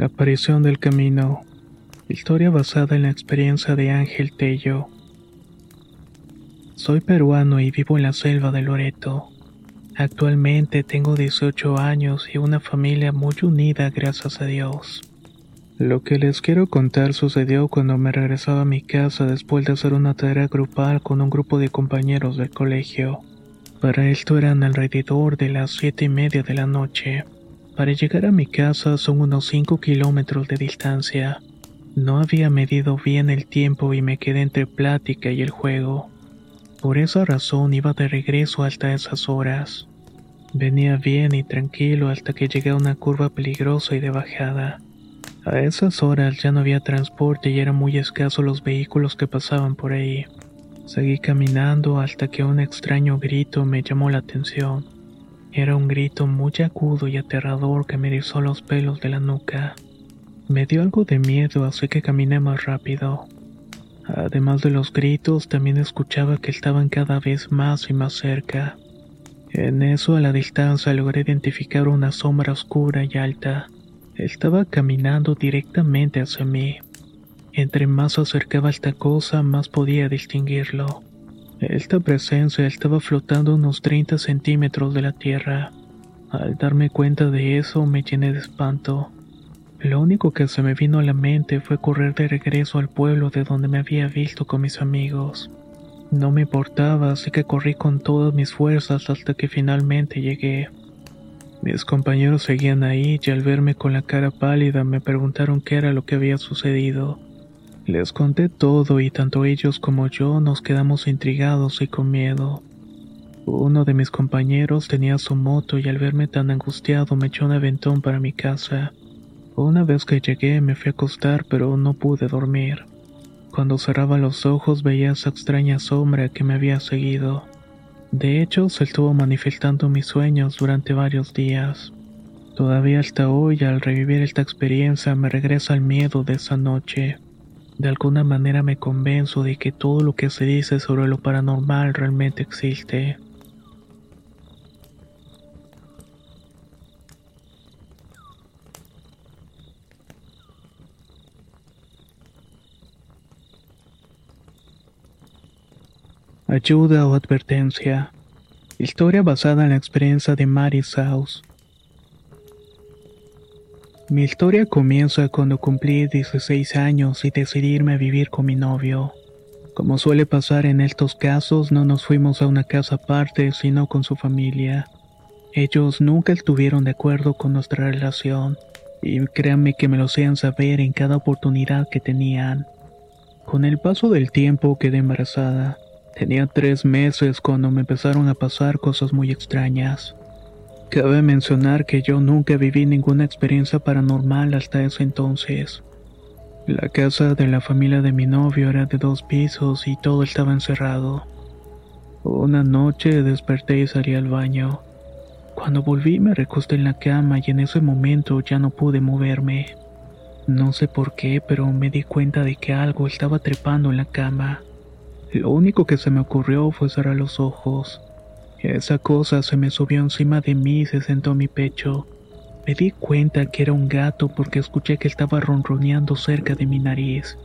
La aparición del camino. Historia basada en la experiencia de Ángel Tello. Soy peruano y vivo en la selva de Loreto. Actualmente tengo 18 años y una familia muy unida gracias a Dios. Lo que les quiero contar sucedió cuando me regresaba a mi casa después de hacer una tarea grupal con un grupo de compañeros del colegio. Para esto eran alrededor de las siete y media de la noche. Para llegar a mi casa son unos 5 kilómetros de distancia. No había medido bien el tiempo y me quedé entre plática y el juego. Por esa razón iba de regreso hasta esas horas. Venía bien y tranquilo hasta que llegué a una curva peligrosa y de bajada. A esas horas ya no había transporte y eran muy escasos los vehículos que pasaban por ahí. Seguí caminando hasta que un extraño grito me llamó la atención. Era un grito muy agudo y aterrador que me erizó los pelos de la nuca. Me dio algo de miedo, así que caminé más rápido. Además de los gritos, también escuchaba que estaban cada vez más y más cerca. En eso, a la distancia, logré identificar una sombra oscura y alta. Estaba caminando directamente hacia mí. Entre más se acercaba esta cosa, más podía distinguirlo. Esta presencia estaba flotando unos 30 centímetros de la tierra. Al darme cuenta de eso me llené de espanto. Lo único que se me vino a la mente fue correr de regreso al pueblo de donde me había visto con mis amigos. No me importaba, así que corrí con todas mis fuerzas hasta que finalmente llegué. Mis compañeros seguían ahí y al verme con la cara pálida me preguntaron qué era lo que había sucedido. Les conté todo y tanto ellos como yo nos quedamos intrigados y con miedo. Uno de mis compañeros tenía su moto y al verme tan angustiado me echó un aventón para mi casa. Una vez que llegué me fui a acostar pero no pude dormir. Cuando cerraba los ojos veía esa extraña sombra que me había seguido. De hecho, se estuvo manifestando mis sueños durante varios días. Todavía hasta hoy, al revivir esta experiencia, me regresa el miedo de esa noche. De alguna manera me convenzo de que todo lo que se dice sobre lo paranormal realmente existe. Ayuda o advertencia. Historia basada en la experiencia de Mary Saus. Mi historia comienza cuando cumplí 16 años y decidí irme a vivir con mi novio. Como suele pasar en estos casos, no nos fuimos a una casa aparte, sino con su familia. Ellos nunca estuvieron de acuerdo con nuestra relación, y créanme que me lo hacían saber en cada oportunidad que tenían. Con el paso del tiempo quedé embarazada. Tenía tres meses cuando me empezaron a pasar cosas muy extrañas. Cabe mencionar que yo nunca viví ninguna experiencia paranormal hasta ese entonces. La casa de la familia de mi novio era de dos pisos y todo estaba encerrado. Una noche desperté y salí al baño. Cuando volví me recosté en la cama y en ese momento ya no pude moverme. No sé por qué, pero me di cuenta de que algo estaba trepando en la cama. Lo único que se me ocurrió fue cerrar los ojos. Esa cosa se me subió encima de mí y se sentó en mi pecho. Me di cuenta que era un gato porque escuché que estaba ronroneando cerca de mi nariz.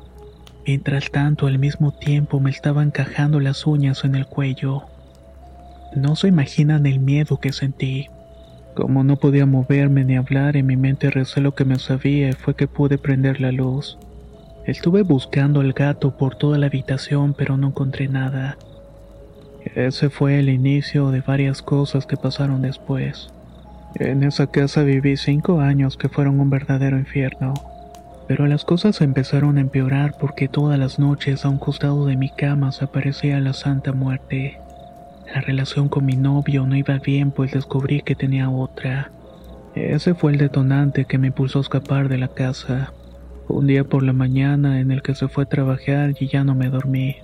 Mientras tanto, al mismo tiempo me estaba encajando las uñas en el cuello. No se imaginan el miedo que sentí. Como no podía moverme ni hablar, en mi mente recé lo que me sabía y fue que pude prender la luz. Estuve buscando al gato por toda la habitación, pero no encontré nada. Ese fue el inicio de varias cosas que pasaron después. En esa casa viví cinco años que fueron un verdadero infierno. Pero las cosas empezaron a empeorar porque todas las noches a un costado de mi cama se aparecía la Santa Muerte. La relación con mi novio no iba bien pues descubrí que tenía otra. Ese fue el detonante que me impulsó a escapar de la casa. Un día por la mañana en el que se fue a trabajar y ya no me dormí.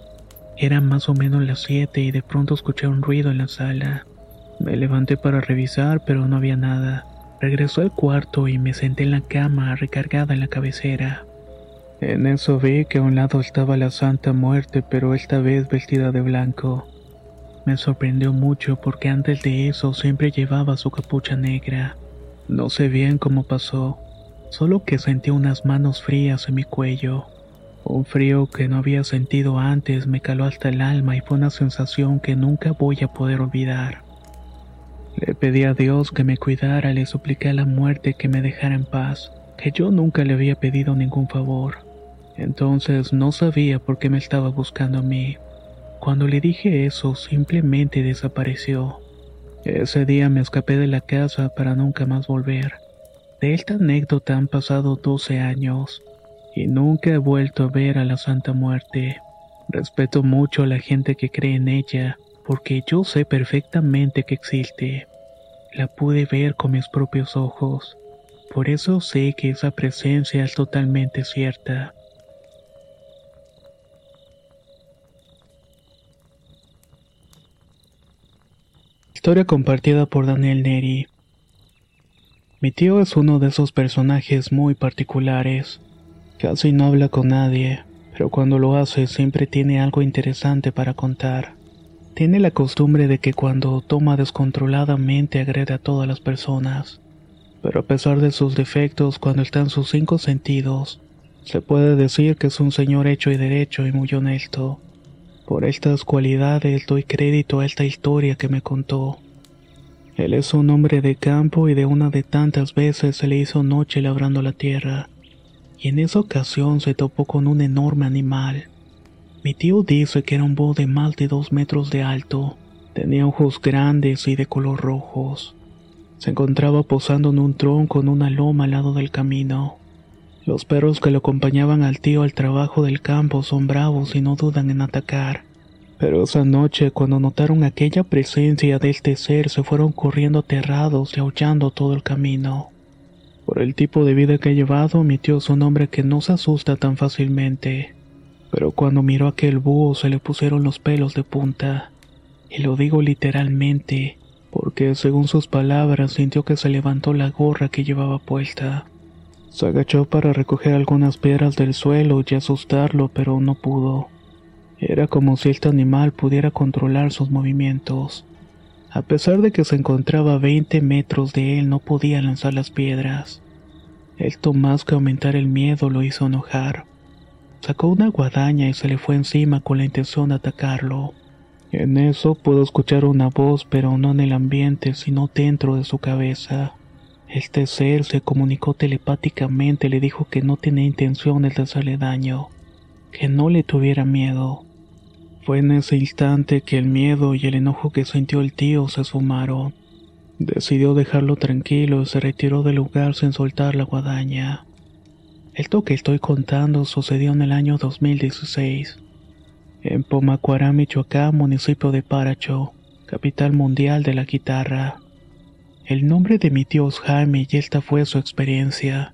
Eran más o menos las siete y de pronto escuché un ruido en la sala. Me levanté para revisar pero no había nada. Regresó al cuarto y me senté en la cama recargada en la cabecera. En eso vi que a un lado estaba la Santa Muerte pero esta vez vestida de blanco. Me sorprendió mucho porque antes de eso siempre llevaba su capucha negra. No sé bien cómo pasó, solo que sentí unas manos frías en mi cuello. Un frío que no había sentido antes me caló hasta el alma y fue una sensación que nunca voy a poder olvidar. Le pedí a Dios que me cuidara, le supliqué a la muerte que me dejara en paz, que yo nunca le había pedido ningún favor. Entonces no sabía por qué me estaba buscando a mí. Cuando le dije eso, simplemente desapareció. Ese día me escapé de la casa para nunca más volver. De esta anécdota han pasado 12 años y nunca he vuelto a ver a la Santa Muerte. Respeto mucho a la gente que cree en ella, porque yo sé perfectamente que existe. La pude ver con mis propios ojos. Por eso sé que esa presencia es totalmente cierta. Historia compartida por Daniel Neri. Mi tío es uno de esos personajes muy particulares. Casi no habla con nadie, pero cuando lo hace siempre tiene algo interesante para contar. Tiene la costumbre de que cuando toma descontroladamente agrede a todas las personas. Pero a pesar de sus defectos, cuando está en sus cinco sentidos, se puede decir que es un señor hecho y derecho y muy honesto. Por estas cualidades doy crédito a esta historia que me contó. Él es un hombre de campo y de una de tantas veces se le hizo noche labrando la tierra y en esa ocasión se topó con un enorme animal. Mi tío dice que era un búho de más de dos metros de alto, tenía ojos grandes y de color rojos. Se encontraba posando en un tronco en una loma al lado del camino. Los perros que lo acompañaban al tío al trabajo del campo son bravos y no dudan en atacar. Pero esa noche, cuando notaron aquella presencia de este ser, se fueron corriendo aterrados y aullando todo el camino. Por el tipo de vida que ha llevado, mi tío es un hombre que no se asusta tan fácilmente. Pero cuando miró aquel búho se le pusieron los pelos de punta. Y lo digo literalmente, porque según sus palabras sintió que se levantó la gorra que llevaba puesta. Se agachó para recoger algunas piedras del suelo y asustarlo, pero no pudo. Era como si este animal pudiera controlar sus movimientos. A pesar de que se encontraba a 20 metros de él, no podía lanzar las piedras. Esto más que aumentar el miedo lo hizo enojar. Sacó una guadaña y se le fue encima con la intención de atacarlo. En eso pudo escuchar una voz, pero no en el ambiente, sino dentro de su cabeza. Este ser se comunicó telepáticamente, le dijo que no tenía intenciones de hacerle daño, que no le tuviera miedo. Fue en ese instante que el miedo y el enojo que sintió el tío se sumaron. Decidió dejarlo tranquilo y se retiró del lugar sin soltar la guadaña. Esto que estoy contando sucedió en el año 2016, en Pomacuará, Michoacán, municipio de Paracho, capital mundial de la guitarra. El nombre de mi tío es Jaime y esta fue su experiencia.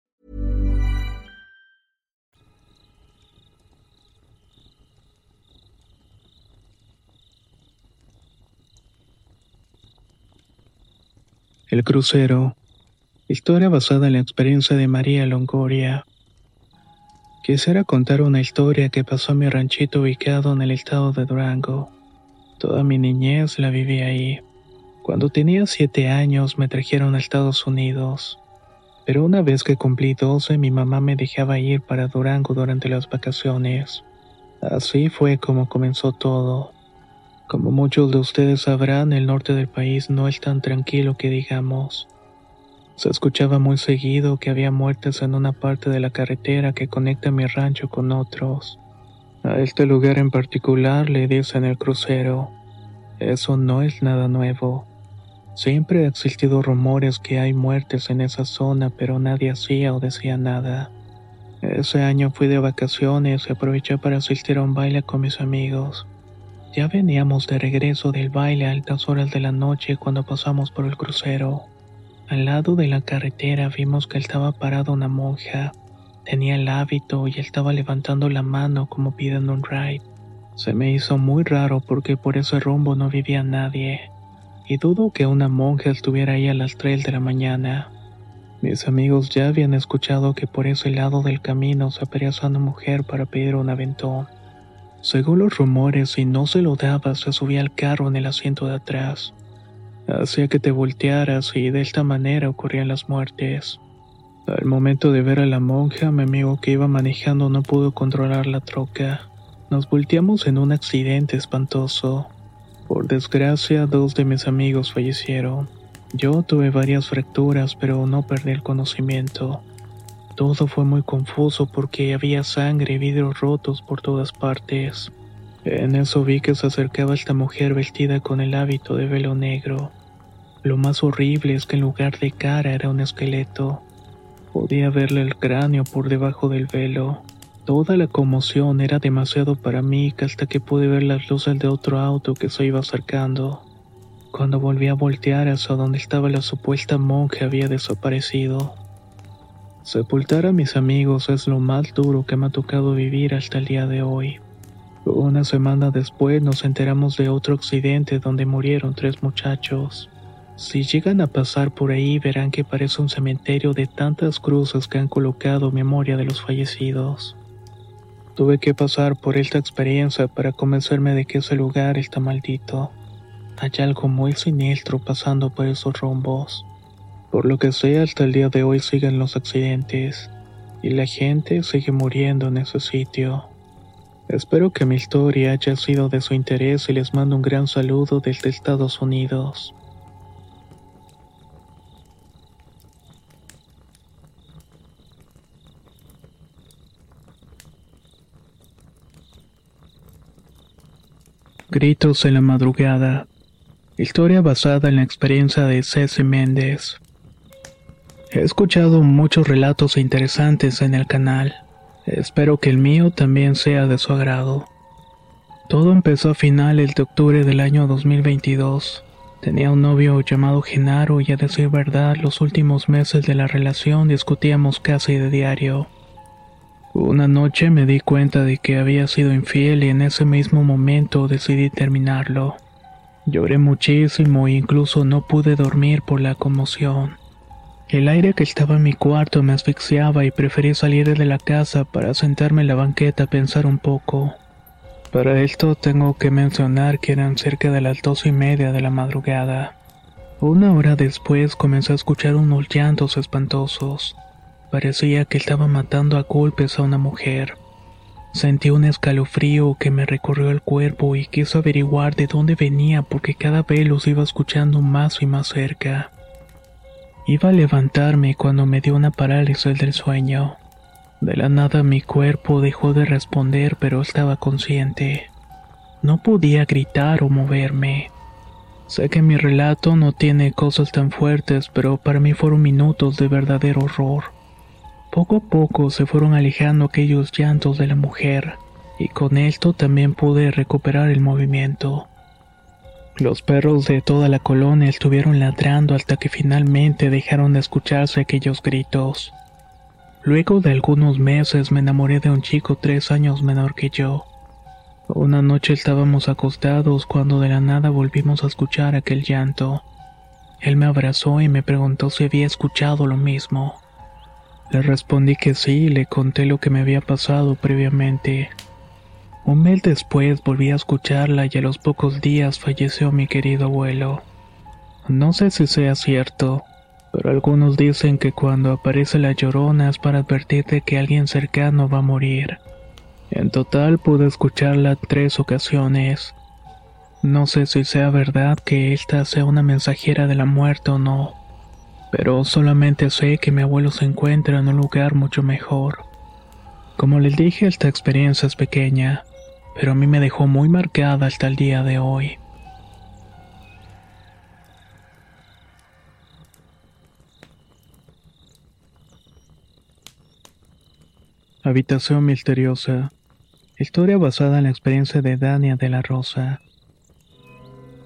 El crucero. Historia basada en la experiencia de María Longoria. Quisiera contar una historia que pasó en mi ranchito ubicado en el estado de Durango. Toda mi niñez la viví ahí. Cuando tenía siete años me trajeron a Estados Unidos. Pero una vez que cumplí 12 mi mamá me dejaba ir para Durango durante las vacaciones. Así fue como comenzó todo. Como muchos de ustedes sabrán, el norte del país no es tan tranquilo que digamos. Se escuchaba muy seguido que había muertes en una parte de la carretera que conecta mi rancho con otros. A este lugar en particular le dicen el crucero. Eso no es nada nuevo. Siempre ha existido rumores que hay muertes en esa zona, pero nadie hacía o decía nada. Ese año fui de vacaciones y aproveché para asistir a un baile con mis amigos. Ya veníamos de regreso del baile a altas horas de la noche cuando pasamos por el crucero. Al lado de la carretera vimos que estaba parada una monja. Tenía el hábito y estaba levantando la mano como pidiendo un ride. Se me hizo muy raro porque por ese rumbo no vivía nadie. Y dudo que una monja estuviera ahí a las 3 de la mañana. Mis amigos ya habían escuchado que por ese lado del camino se aparecía una mujer para pedir un aventón. Según los rumores, si no se lo daba, se subía al carro en el asiento de atrás. Hacía que te voltearas y de esta manera ocurrían las muertes. Al momento de ver a la monja, mi amigo que iba manejando no pudo controlar la troca. Nos volteamos en un accidente espantoso. Por desgracia, dos de mis amigos fallecieron. Yo tuve varias fracturas, pero no perdí el conocimiento. Todo fue muy confuso porque había sangre y vidrios rotos por todas partes. En eso vi que se acercaba esta mujer vestida con el hábito de velo negro. Lo más horrible es que en lugar de cara era un esqueleto. Podía verle el cráneo por debajo del velo. Toda la conmoción era demasiado para mí hasta que pude ver las luces de otro auto que se iba acercando. Cuando volví a voltear hacia donde estaba la supuesta monja había desaparecido. Sepultar a mis amigos es lo más duro que me ha tocado vivir hasta el día de hoy. Una semana después nos enteramos de otro accidente donde murieron tres muchachos. Si llegan a pasar por ahí verán que parece un cementerio de tantas cruces que han colocado memoria de los fallecidos. Tuve que pasar por esta experiencia para convencerme de que ese lugar está maldito. Hay algo muy siniestro pasando por esos rumbos. Por lo que sé, hasta el día de hoy siguen los accidentes y la gente sigue muriendo en ese sitio. Espero que mi historia haya sido de su interés y les mando un gran saludo desde Estados Unidos. Gritos en la madrugada. Historia basada en la experiencia de Ceci Méndez. He escuchado muchos relatos interesantes en el canal. Espero que el mío también sea de su agrado. Todo empezó a finales de octubre del año 2022. Tenía un novio llamado Genaro y a decir verdad los últimos meses de la relación discutíamos casi de diario. Una noche me di cuenta de que había sido infiel y en ese mismo momento decidí terminarlo. Lloré muchísimo e incluso no pude dormir por la conmoción. El aire que estaba en mi cuarto me asfixiaba y preferí salir de la casa para sentarme en la banqueta a pensar un poco. Para esto tengo que mencionar que eran cerca de las dos y media de la madrugada. Una hora después comencé a escuchar unos llantos espantosos. Parecía que estaba matando a golpes a una mujer. Sentí un escalofrío que me recorrió el cuerpo y quise averiguar de dónde venía porque cada vez los iba escuchando más y más cerca. Iba a levantarme cuando me dio una parálisis del sueño. De la nada mi cuerpo dejó de responder pero estaba consciente. No podía gritar o moverme. Sé que mi relato no tiene cosas tan fuertes, pero para mí fueron minutos de verdadero horror. Poco a poco se fueron alejando aquellos llantos de la mujer, y con esto también pude recuperar el movimiento. Los perros de toda la colonia estuvieron ladrando hasta que finalmente dejaron de escucharse aquellos gritos. Luego de algunos meses me enamoré de un chico tres años menor que yo. Una noche estábamos acostados cuando de la nada volvimos a escuchar aquel llanto. Él me abrazó y me preguntó si había escuchado lo mismo. Le respondí que sí y le conté lo que me había pasado previamente. Un mes después volví a escucharla y a los pocos días falleció mi querido abuelo. No sé si sea cierto, pero algunos dicen que cuando aparece la llorona es para advertirte que alguien cercano va a morir. En total pude escucharla tres ocasiones. No sé si sea verdad que esta sea una mensajera de la muerte o no, pero solamente sé que mi abuelo se encuentra en un lugar mucho mejor. Como les dije, esta experiencia es pequeña, pero a mí me dejó muy marcada hasta el día de hoy. Habitación misteriosa. Historia basada en la experiencia de Dania de la Rosa.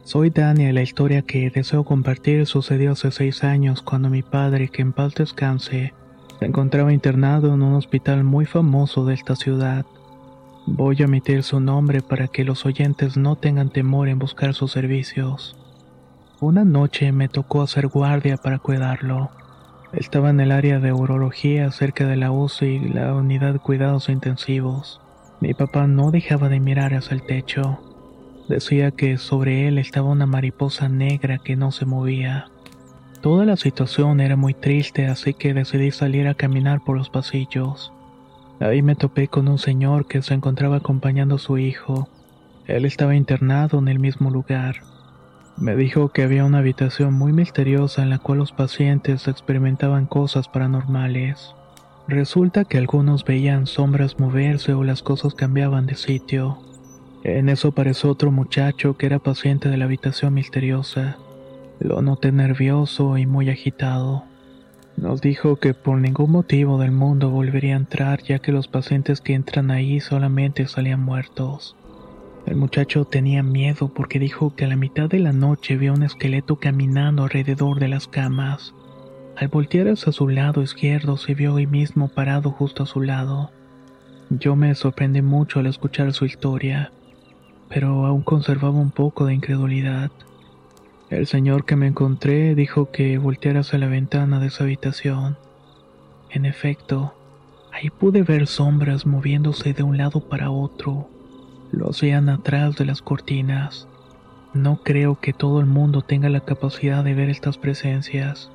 Soy Dania y la historia que deseo compartir sucedió hace seis años cuando mi padre, que en paz descanse, se encontraba internado en un hospital muy famoso de esta ciudad. Voy a omitir su nombre para que los oyentes no tengan temor en buscar sus servicios. Una noche me tocó hacer guardia para cuidarlo. Estaba en el área de urología cerca de la UCI la unidad de cuidados intensivos. Mi papá no dejaba de mirar hacia el techo. Decía que sobre él estaba una mariposa negra que no se movía. Toda la situación era muy triste, así que decidí salir a caminar por los pasillos. Ahí me topé con un señor que se encontraba acompañando a su hijo. Él estaba internado en el mismo lugar. Me dijo que había una habitación muy misteriosa en la cual los pacientes experimentaban cosas paranormales. Resulta que algunos veían sombras moverse o las cosas cambiaban de sitio. En eso apareció otro muchacho que era paciente de la habitación misteriosa. Lo noté nervioso y muy agitado. Nos dijo que por ningún motivo del mundo volvería a entrar ya que los pacientes que entran ahí solamente salían muertos. El muchacho tenía miedo porque dijo que a la mitad de la noche vio un esqueleto caminando alrededor de las camas. Al voltear hacia su lado izquierdo se vio hoy mismo parado justo a su lado. Yo me sorprendí mucho al escuchar su historia, pero aún conservaba un poco de incredulidad. El señor que me encontré dijo que volteara hacia la ventana de su habitación. En efecto, ahí pude ver sombras moviéndose de un lado para otro. Lo hacían atrás de las cortinas. No creo que todo el mundo tenga la capacidad de ver estas presencias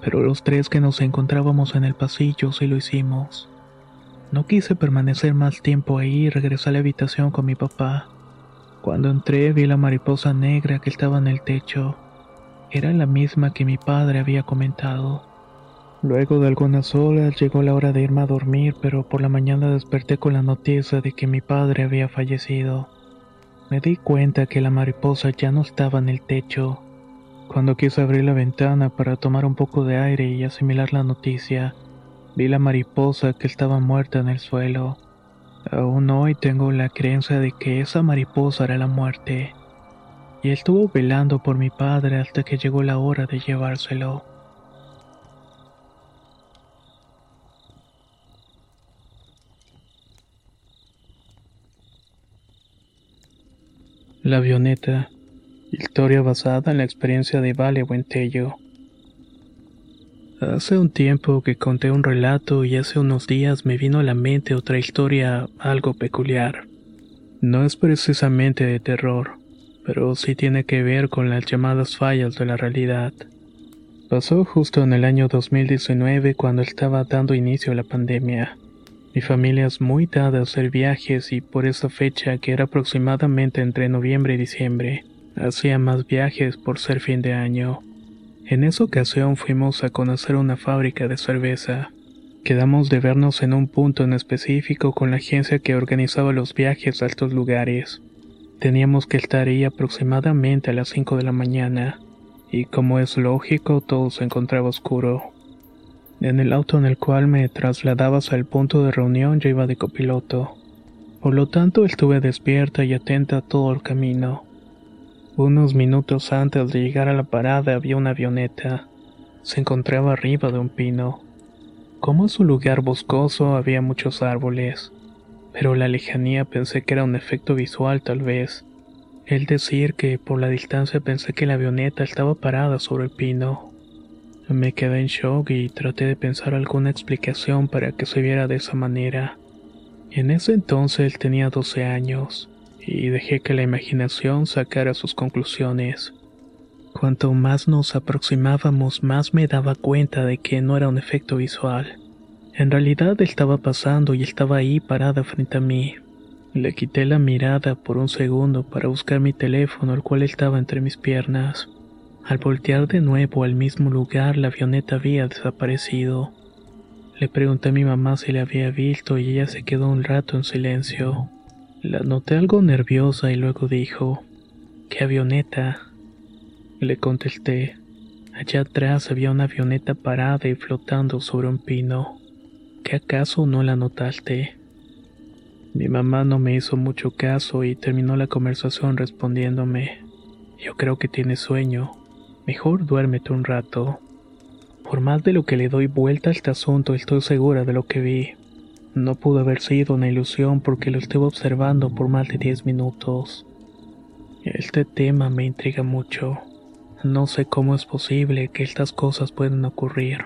pero los tres que nos encontrábamos en el pasillo sí lo hicimos. No quise permanecer más tiempo ahí y regresé a la habitación con mi papá. Cuando entré vi la mariposa negra que estaba en el techo. Era la misma que mi padre había comentado. Luego de algunas horas llegó la hora de irme a dormir, pero por la mañana desperté con la noticia de que mi padre había fallecido. Me di cuenta que la mariposa ya no estaba en el techo, cuando quise abrir la ventana para tomar un poco de aire y asimilar la noticia, vi la mariposa que estaba muerta en el suelo. Aún hoy tengo la creencia de que esa mariposa era la muerte. Y estuvo velando por mi padre hasta que llegó la hora de llevárselo. La avioneta. Historia basada en la experiencia de Vale Buentello. Hace un tiempo que conté un relato y hace unos días me vino a la mente otra historia algo peculiar. No es precisamente de terror, pero sí tiene que ver con las llamadas fallas de la realidad. Pasó justo en el año 2019 cuando estaba dando inicio a la pandemia. Mi familia es muy dada a hacer viajes y por esa fecha, que era aproximadamente entre noviembre y diciembre, hacía más viajes por ser fin de año. En esa ocasión fuimos a conocer una fábrica de cerveza. Quedamos de vernos en un punto en específico con la agencia que organizaba los viajes a estos lugares. Teníamos que estar ahí aproximadamente a las 5 de la mañana, y como es lógico, todo se encontraba oscuro. En el auto en el cual me trasladabas al punto de reunión yo iba de copiloto. Por lo tanto, estuve despierta y atenta todo el camino. Unos minutos antes de llegar a la parada había una avioneta. Se encontraba arriba de un pino. Como es un lugar boscoso, había muchos árboles pero la lejanía pensé que era un efecto visual tal vez. El decir que por la distancia pensé que la avioneta estaba parada sobre el pino. Me quedé en shock y traté de pensar alguna explicación para que se viera de esa manera. En ese entonces tenía 12 años y dejé que la imaginación sacara sus conclusiones. Cuanto más nos aproximábamos, más me daba cuenta de que no era un efecto visual. En realidad estaba pasando y estaba ahí parada frente a mí. Le quité la mirada por un segundo para buscar mi teléfono, el cual estaba entre mis piernas. Al voltear de nuevo al mismo lugar, la avioneta había desaparecido. Le pregunté a mi mamá si la había visto y ella se quedó un rato en silencio. La noté algo nerviosa y luego dijo, ¿qué avioneta? Le contesté, allá atrás había una avioneta parada y flotando sobre un pino. ¿Qué acaso no la notaste? Mi mamá no me hizo mucho caso y terminó la conversación respondiéndome, yo creo que tienes sueño, mejor duérmete un rato. Por más de lo que le doy vuelta a este asunto, estoy segura de lo que vi. No pudo haber sido una ilusión porque lo estuve observando por más de 10 minutos. Este tema me intriga mucho. No sé cómo es posible que estas cosas puedan ocurrir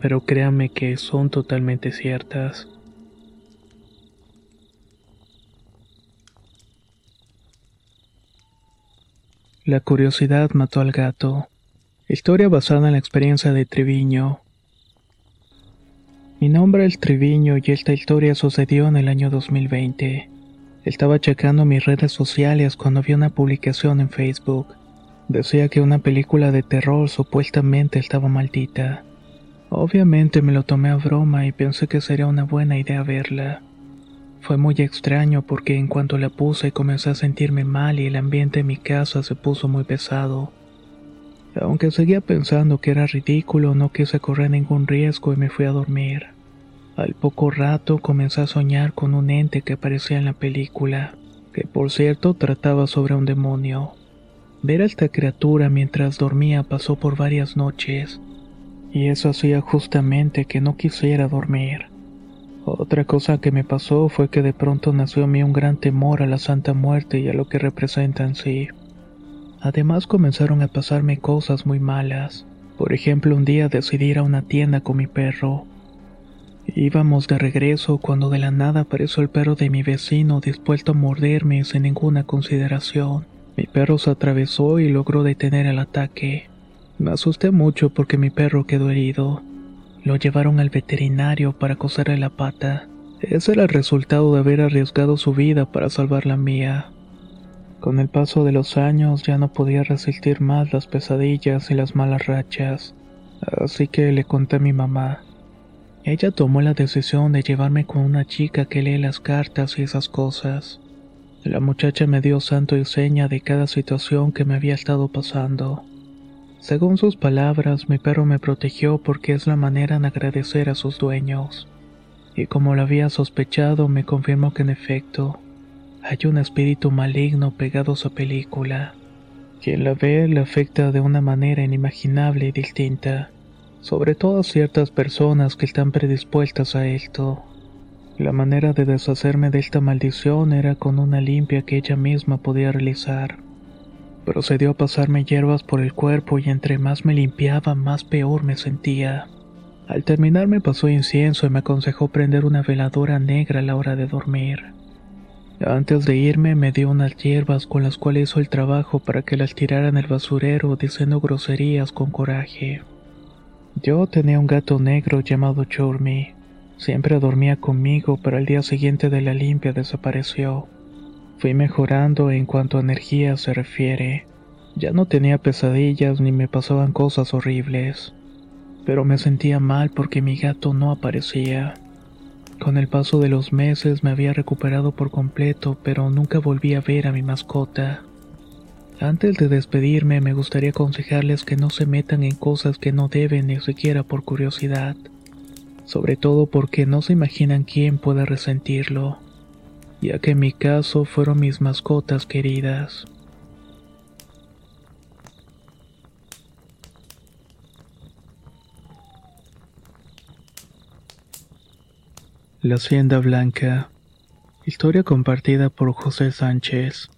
pero créame que son totalmente ciertas. La curiosidad mató al gato. Historia basada en la experiencia de Triviño. Mi nombre es Triviño y esta historia sucedió en el año 2020. Estaba checando mis redes sociales cuando vi una publicación en Facebook. Decía que una película de terror supuestamente estaba maldita. Obviamente me lo tomé a broma y pensé que sería una buena idea verla. Fue muy extraño porque en cuanto la puse comencé a sentirme mal y el ambiente en mi casa se puso muy pesado. Aunque seguía pensando que era ridículo, no quise correr ningún riesgo y me fui a dormir. Al poco rato comencé a soñar con un ente que aparecía en la película, que por cierto trataba sobre un demonio. Ver a esta criatura mientras dormía pasó por varias noches y eso hacía justamente que no quisiera dormir. Otra cosa que me pasó fue que de pronto nació en mí un gran temor a la Santa Muerte y a lo que representa en sí. Además comenzaron a pasarme cosas muy malas. Por ejemplo, un día decidí ir a una tienda con mi perro. Íbamos de regreso cuando de la nada apareció el perro de mi vecino dispuesto a morderme sin ninguna consideración. Mi perro se atravesó y logró detener el ataque. Me asusté mucho porque mi perro quedó herido. Lo llevaron al veterinario para coserle la pata. Ese era el resultado de haber arriesgado su vida para salvar la mía. Con el paso de los años ya no podía resistir más las pesadillas y las malas rachas, así que le conté a mi mamá. Ella tomó la decisión de llevarme con una chica que lee las cartas y esas cosas. La muchacha me dio santo y seña de cada situación que me había estado pasando. Según sus palabras, mi perro me protegió porque es la manera en agradecer a sus dueños. Y como lo había sospechado, me confirmó que en efecto, hay un espíritu maligno pegado a su película. Quien la ve le afecta de una manera inimaginable y distinta, sobre todo a ciertas personas que están predispuestas a esto. La manera de deshacerme de esta maldición era con una limpia que ella misma podía realizar. Procedió a pasarme hierbas por el cuerpo y entre más me limpiaba, más peor me sentía. Al terminar me pasó incienso y me aconsejó prender una veladora negra a la hora de dormir. Antes de irme me dio unas hierbas con las cuales hizo el trabajo para que las tirara en el basurero diciendo groserías con coraje. Yo tenía un gato negro llamado Churmi. Siempre dormía conmigo, pero al día siguiente de la limpia desapareció. Fui mejorando en cuanto a energía se refiere. Ya no tenía pesadillas ni me pasaban cosas horribles. Pero me sentía mal porque mi gato no aparecía. Con el paso de los meses me había recuperado por completo, pero nunca volví a ver a mi mascota. Antes de despedirme me gustaría aconsejarles que no se metan en cosas que no deben ni siquiera por curiosidad, sobre todo porque no se imaginan quién pueda resentirlo, ya que en mi caso fueron mis mascotas queridas. La Hacienda Blanca. Historia compartida por José Sánchez.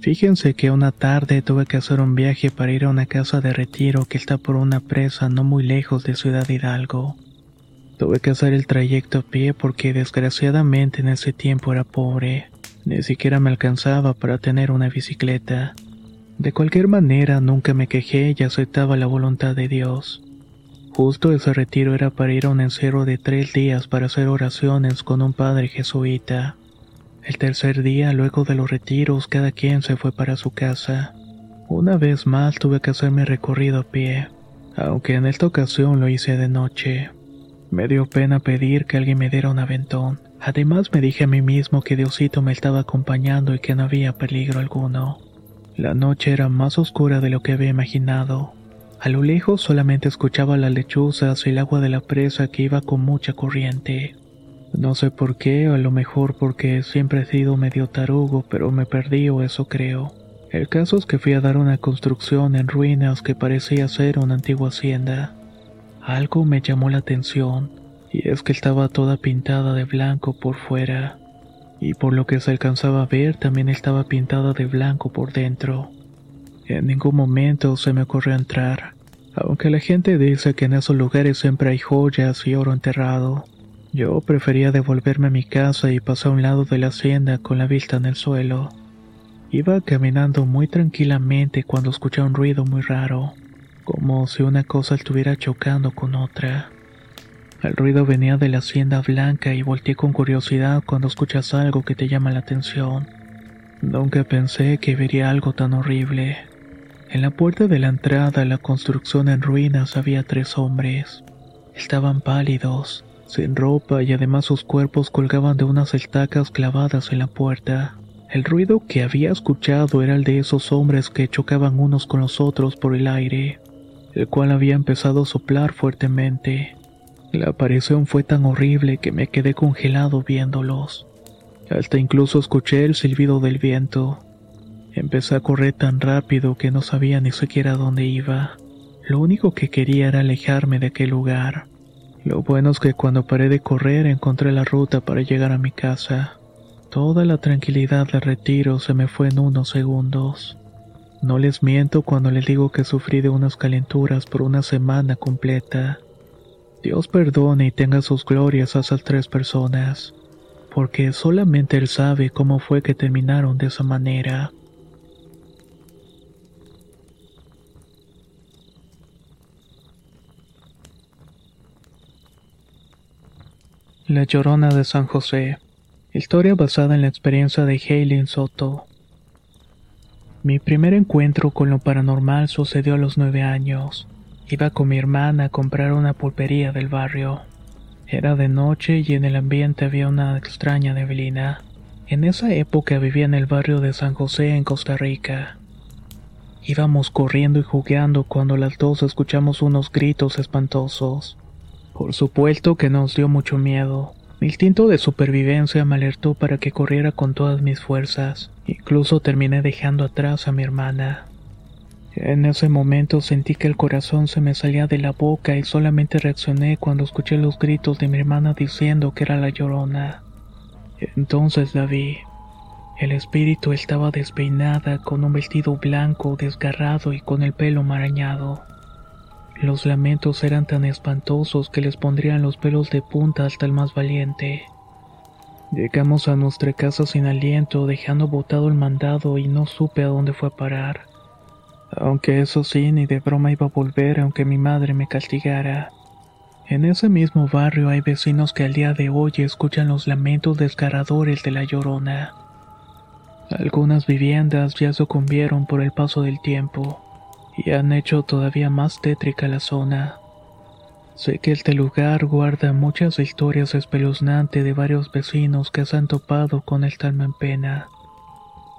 Fíjense que una tarde tuve que hacer un viaje para ir a una casa de retiro que está por una presa no muy lejos de Ciudad Hidalgo. Tuve que hacer el trayecto a pie porque desgraciadamente en ese tiempo era pobre. Ni siquiera me alcanzaba para tener una bicicleta. De cualquier manera nunca me quejé y aceptaba la voluntad de Dios. Justo ese retiro era para ir a un encierro de tres días para hacer oraciones con un padre jesuita. El tercer día, luego de los retiros, cada quien se fue para su casa. Una vez más tuve que hacer mi recorrido a pie, aunque en esta ocasión lo hice de noche. Me dio pena pedir que alguien me diera un aventón. Además me dije a mí mismo que Diosito me estaba acompañando y que no había peligro alguno. La noche era más oscura de lo que había imaginado. A lo lejos solamente escuchaba las lechuzas y el agua de la presa que iba con mucha corriente. No sé por qué, a lo mejor porque siempre he sido medio tarugo, pero me perdí o eso creo. El caso es que fui a dar una construcción en ruinas que parecía ser una antigua hacienda. Algo me llamó la atención, y es que estaba toda pintada de blanco por fuera, y por lo que se alcanzaba a ver también estaba pintada de blanco por dentro. En ningún momento se me ocurrió entrar, aunque la gente dice que en esos lugares siempre hay joyas y oro enterrado. Yo prefería devolverme a mi casa y pasar a un lado de la hacienda con la vista en el suelo. Iba caminando muy tranquilamente cuando escuché un ruido muy raro, como si una cosa estuviera chocando con otra. El ruido venía de la hacienda blanca y volteé con curiosidad cuando escuchas algo que te llama la atención. Nunca pensé que vería algo tan horrible. En la puerta de la entrada a la construcción en ruinas había tres hombres. Estaban pálidos, sin ropa y además sus cuerpos colgaban de unas estacas clavadas en la puerta. El ruido que había escuchado era el de esos hombres que chocaban unos con los otros por el aire, el cual había empezado a soplar fuertemente. La aparición fue tan horrible que me quedé congelado viéndolos. Hasta incluso escuché el silbido del viento. Empecé a correr tan rápido que no sabía ni siquiera dónde iba. Lo único que quería era alejarme de aquel lugar. Lo bueno es que cuando paré de correr encontré la ruta para llegar a mi casa. Toda la tranquilidad del retiro se me fue en unos segundos. No les miento cuando les digo que sufrí de unas calenturas por una semana completa. Dios perdone y tenga sus glorias a esas tres personas, porque solamente Él sabe cómo fue que terminaron de esa manera. La Llorona de San José. Historia basada en la experiencia de Haylin Soto. Mi primer encuentro con lo paranormal sucedió a los nueve años. Iba con mi hermana a comprar una pulpería del barrio. Era de noche y en el ambiente había una extraña neblina. En esa época vivía en el barrio de San José en Costa Rica. Íbamos corriendo y jugando cuando las dos escuchamos unos gritos espantosos. Por supuesto que nos dio mucho miedo. Mi instinto de supervivencia me alertó para que corriera con todas mis fuerzas. Incluso terminé dejando atrás a mi hermana. En ese momento sentí que el corazón se me salía de la boca y solamente reaccioné cuando escuché los gritos de mi hermana diciendo que era la llorona. Entonces la vi. El espíritu estaba despeinada con un vestido blanco desgarrado y con el pelo marañado. Los lamentos eran tan espantosos que les pondrían los pelos de punta hasta el más valiente. Llegamos a nuestra casa sin aliento, dejando botado el mandado y no supe a dónde fue a parar. Aunque eso sí, ni de broma iba a volver aunque mi madre me castigara. En ese mismo barrio hay vecinos que al día de hoy escuchan los lamentos desgarradores de la llorona. Algunas viviendas ya sucumbieron por el paso del tiempo y han hecho todavía más tétrica la zona. Sé que este lugar guarda muchas historias espeluznantes de varios vecinos que se han topado con el alma en pena.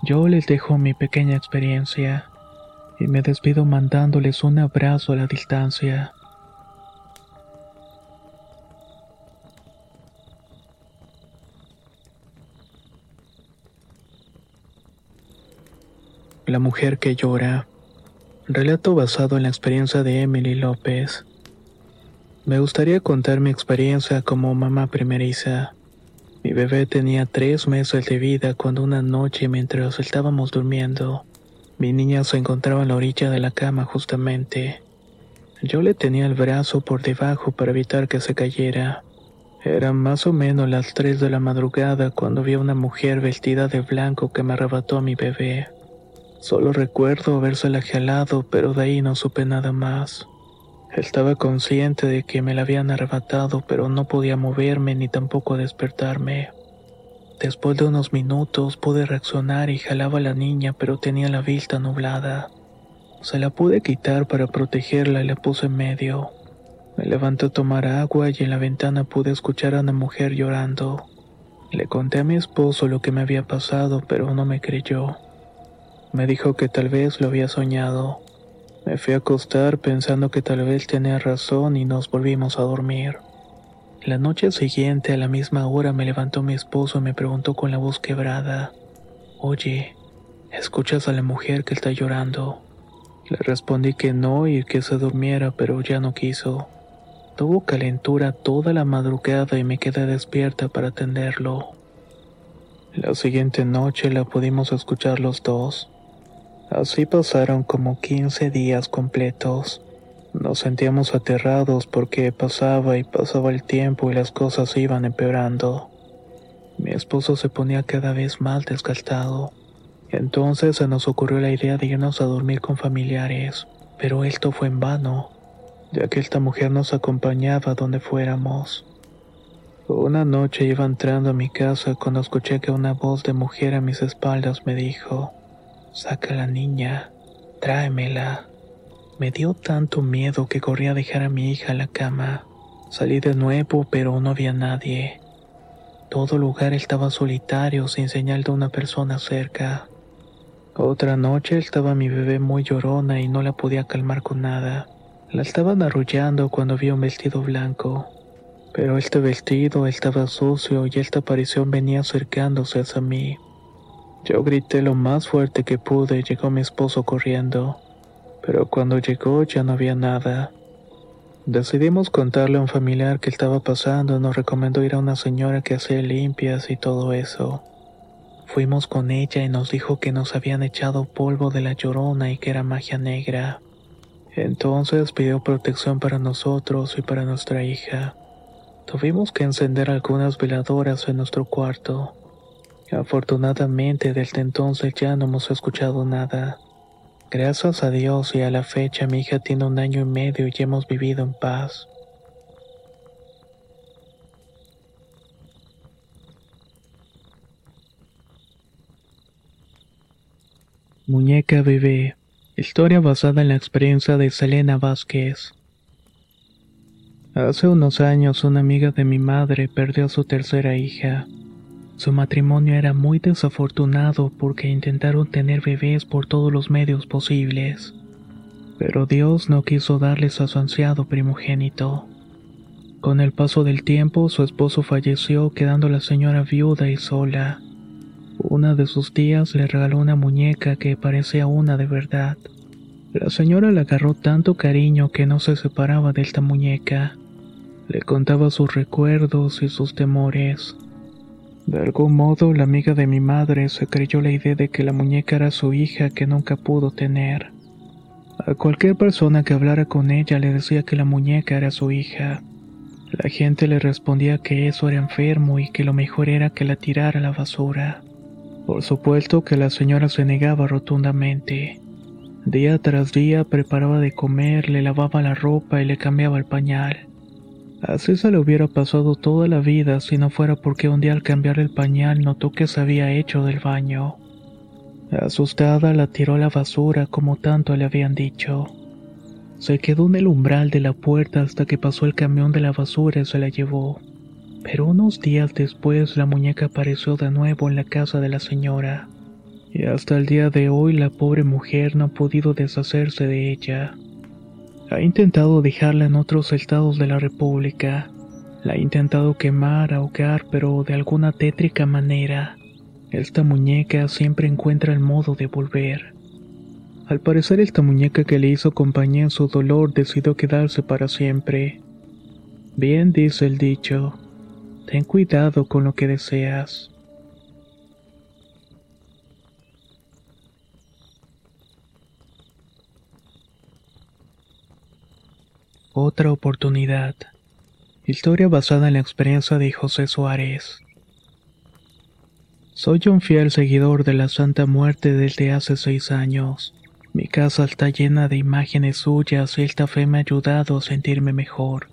Yo les dejo mi pequeña experiencia y me despido mandándoles un abrazo a la distancia. La mujer que llora. Relato basado en la experiencia de Emily López. Me gustaría contar mi experiencia como mamá primeriza. Mi bebé tenía tres meses de vida cuando una noche mientras estábamos durmiendo, mi niña se encontraba en la orilla de la cama justamente. Yo le tenía el brazo por debajo para evitar que se cayera. Eran más o menos las tres de la madrugada cuando vi a una mujer vestida de blanco que me arrebató a mi bebé. Solo recuerdo habérsela jalado, pero de ahí no supe nada más. Estaba consciente de que me la habían arrebatado, pero no podía moverme ni tampoco despertarme. Después de unos minutos pude reaccionar y jalaba a la niña, pero tenía la vista nublada. Se la pude quitar para protegerla y la puse en medio. Me levanté a tomar agua y en la ventana pude escuchar a una mujer llorando. Le conté a mi esposo lo que me había pasado, pero no me creyó. Me dijo que tal vez lo había soñado. Me fui a acostar pensando que tal vez tenía razón y nos volvimos a dormir. La noche siguiente a la misma hora me levantó mi esposo y me preguntó con la voz quebrada, Oye, ¿escuchas a la mujer que está llorando? Le respondí que no y que se durmiera, pero ya no quiso. Tuvo calentura toda la madrugada y me quedé despierta para atenderlo. La siguiente noche la pudimos escuchar los dos. Así pasaron como 15 días completos. Nos sentíamos aterrados porque pasaba y pasaba el tiempo y las cosas iban empeorando. Mi esposo se ponía cada vez más desgastado. Entonces se nos ocurrió la idea de irnos a dormir con familiares, pero esto fue en vano, ya que esta mujer nos acompañaba donde fuéramos. Una noche iba entrando a mi casa cuando escuché que una voz de mujer a mis espaldas me dijo, Saca a la niña, tráemela. Me dio tanto miedo que corrí a dejar a mi hija en la cama. Salí de nuevo, pero no había nadie. Todo lugar estaba solitario, sin señal de una persona cerca. Otra noche estaba mi bebé muy llorona y no la podía calmar con nada. La estaban arrullando cuando vi un vestido blanco. Pero este vestido estaba sucio y esta aparición venía acercándose hacia mí. Yo grité lo más fuerte que pude y llegó mi esposo corriendo, pero cuando llegó ya no había nada. Decidimos contarle a un familiar que estaba pasando nos recomendó ir a una señora que hacía limpias y todo eso. Fuimos con ella y nos dijo que nos habían echado polvo de la llorona y que era magia negra. Entonces pidió protección para nosotros y para nuestra hija. Tuvimos que encender algunas veladoras en nuestro cuarto. Afortunadamente desde entonces ya no hemos escuchado nada. Gracias a Dios y a la fecha mi hija tiene un año y medio y hemos vivido en paz. Muñeca bebé. Historia basada en la experiencia de Selena Vázquez. Hace unos años una amiga de mi madre perdió a su tercera hija. Su matrimonio era muy desafortunado porque intentaron tener bebés por todos los medios posibles. Pero Dios no quiso darles a su ansiado primogénito. Con el paso del tiempo, su esposo falleció quedando la señora viuda y sola. Una de sus tías le regaló una muñeca que parecía una de verdad. La señora le agarró tanto cariño que no se separaba de esta muñeca. Le contaba sus recuerdos y sus temores. De algún modo, la amiga de mi madre se creyó la idea de que la muñeca era su hija que nunca pudo tener. A cualquier persona que hablara con ella le decía que la muñeca era su hija. La gente le respondía que eso era enfermo y que lo mejor era que la tirara a la basura. Por supuesto que la señora se negaba rotundamente. Día tras día preparaba de comer, le lavaba la ropa y le cambiaba el pañal. Así se le hubiera pasado toda la vida si no fuera porque un día al cambiar el pañal notó que se había hecho del baño. Asustada la tiró a la basura como tanto le habían dicho. Se quedó en el umbral de la puerta hasta que pasó el camión de la basura y se la llevó. Pero unos días después la muñeca apareció de nuevo en la casa de la señora. Y hasta el día de hoy la pobre mujer no ha podido deshacerse de ella. Ha intentado dejarla en otros estados de la República. La ha intentado quemar, ahogar, pero de alguna tétrica manera. Esta muñeca siempre encuentra el modo de volver. Al parecer esta muñeca que le hizo compañía en su dolor decidió quedarse para siempre. Bien dice el dicho, ten cuidado con lo que deseas. Otra oportunidad. Historia basada en la experiencia de José Suárez. Soy un fiel seguidor de la Santa Muerte desde hace seis años. Mi casa está llena de imágenes suyas y esta fe me ha ayudado a sentirme mejor.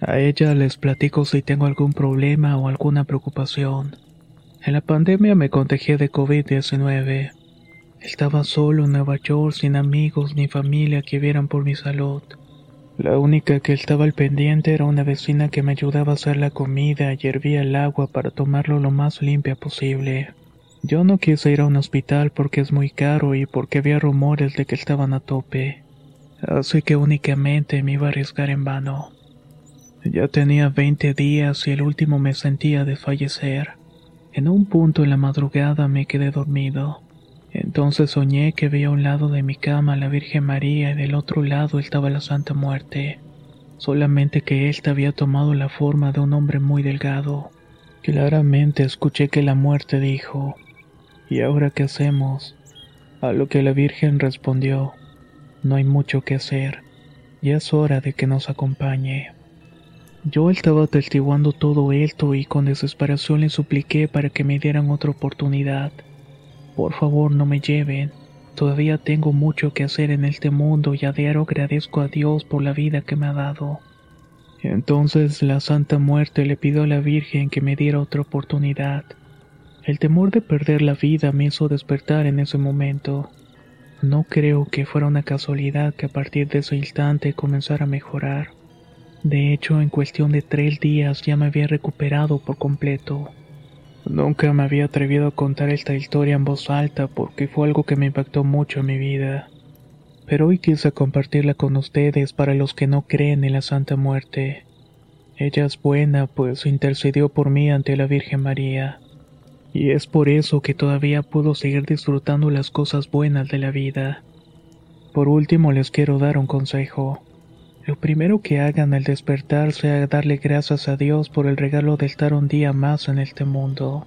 A ella les platico si tengo algún problema o alguna preocupación. En la pandemia me contagié de COVID-19. Estaba solo en Nueva York sin amigos ni familia que vieran por mi salud. La única que estaba al pendiente era una vecina que me ayudaba a hacer la comida y hervía el agua para tomarlo lo más limpia posible. Yo no quise ir a un hospital porque es muy caro y porque había rumores de que estaban a tope. Así que únicamente me iba a arriesgar en vano. Ya tenía 20 días y el último me sentía de fallecer. En un punto en la madrugada me quedé dormido. Entonces soñé que veía a un lado de mi cama la Virgen María y del otro lado estaba la Santa Muerte. Solamente que ésta había tomado la forma de un hombre muy delgado. Claramente escuché que la muerte dijo, ¿Y ahora qué hacemos? A lo que la Virgen respondió, no hay mucho que hacer, ya es hora de que nos acompañe. Yo estaba atestiguando todo esto y con desesperación le supliqué para que me dieran otra oportunidad. Por favor, no me lleven. Todavía tengo mucho que hacer en este mundo y a diario agradezco a Dios por la vida que me ha dado. Entonces la Santa Muerte le pidió a la Virgen que me diera otra oportunidad. El temor de perder la vida me hizo despertar en ese momento. No creo que fuera una casualidad que a partir de ese instante comenzara a mejorar. De hecho, en cuestión de tres días ya me había recuperado por completo. Nunca me había atrevido a contar esta historia en voz alta porque fue algo que me impactó mucho en mi vida. Pero hoy quise compartirla con ustedes para los que no creen en la Santa Muerte. Ella es buena, pues intercedió por mí ante la Virgen María. Y es por eso que todavía puedo seguir disfrutando las cosas buenas de la vida. Por último les quiero dar un consejo. Lo primero que hagan al despertar sea darle gracias a Dios por el regalo de estar un día más en este mundo.